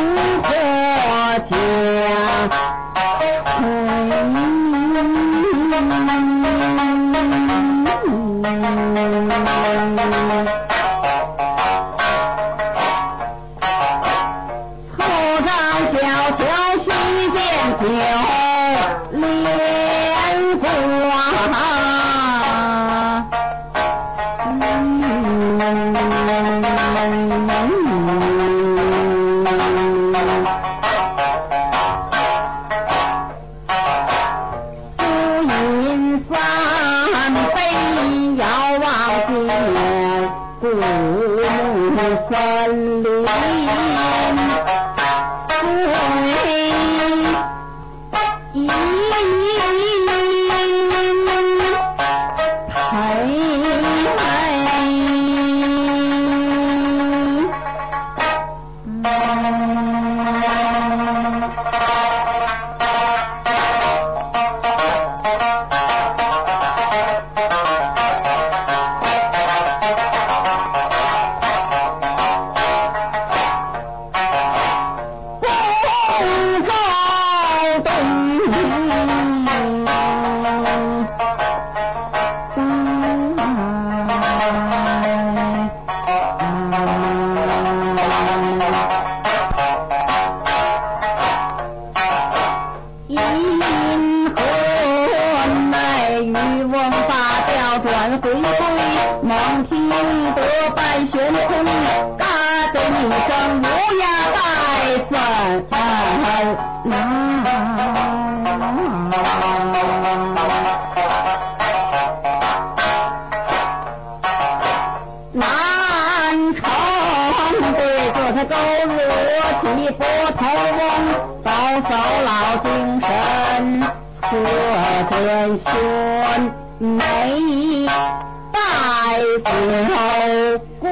龙破江。草上小桥西边酒，留。五分灵，四分意淫。回归，能听得半悬空，嘎的一声乌鸦在转。啊啊啊啊老精神，贺天轩。没带纸贵，